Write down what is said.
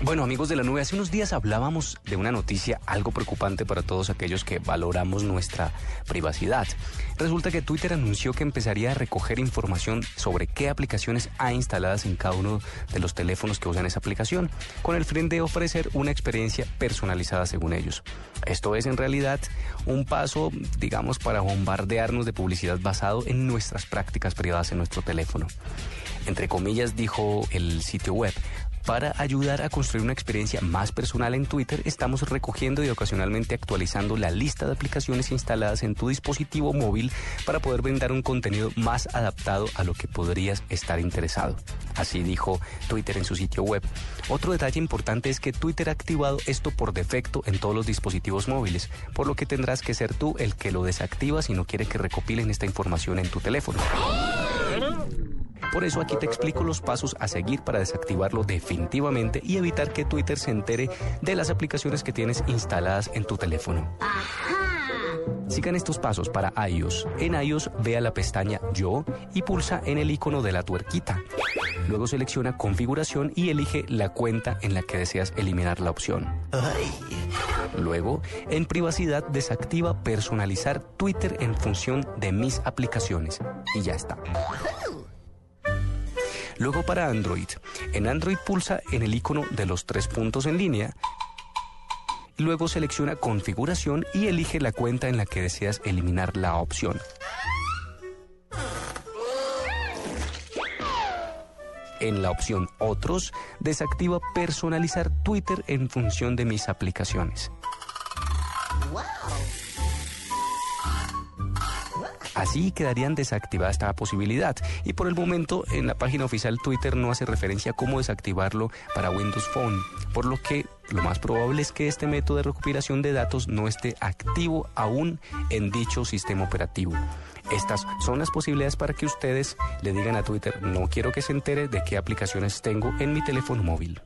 Bueno, amigos de la nube, hace unos días hablábamos de una noticia algo preocupante para todos aquellos que valoramos nuestra privacidad. Resulta que Twitter anunció que empezaría a recoger información sobre qué aplicaciones hay instaladas en cada uno de los teléfonos que usan esa aplicación, con el fin de ofrecer una experiencia personalizada según ellos. Esto es en realidad un paso, digamos, para bombardearnos de publicidad basado en nuestras prácticas privadas en nuestro teléfono. Entre comillas, dijo el sitio web, para ayudar a construir una experiencia más personal en Twitter, estamos recogiendo y ocasionalmente actualizando la lista de aplicaciones instaladas en tu dispositivo móvil para poder brindar un contenido más adaptado a lo que podrías estar interesado. Así dijo Twitter en su sitio web. Otro detalle importante es que Twitter ha activado esto por defecto en todos los dispositivos móviles, por lo que tendrás que ser tú el que lo desactiva si no quiere que recopilen esta información en tu teléfono. Por eso aquí te explico los pasos a seguir para desactivarlo definitivamente y evitar que Twitter se entere de las aplicaciones que tienes instaladas en tu teléfono. Sigan estos pasos para iOS. En iOS ve a la pestaña Yo y pulsa en el icono de la tuerquita. Luego selecciona Configuración y elige la cuenta en la que deseas eliminar la opción. Luego, en privacidad desactiva personalizar Twitter en función de mis aplicaciones. Y ya está. Luego para Android. En Android pulsa en el icono de los tres puntos en línea. Luego selecciona configuración y elige la cuenta en la que deseas eliminar la opción. En la opción Otros, desactiva personalizar Twitter en función de mis aplicaciones. Así quedarían desactivada esta posibilidad. Y por el momento en la página oficial Twitter no hace referencia a cómo desactivarlo para Windows Phone, por lo que lo más probable es que este método de recopilación de datos no esté activo aún en dicho sistema operativo. Estas son las posibilidades para que ustedes le digan a Twitter, no quiero que se entere de qué aplicaciones tengo en mi teléfono móvil.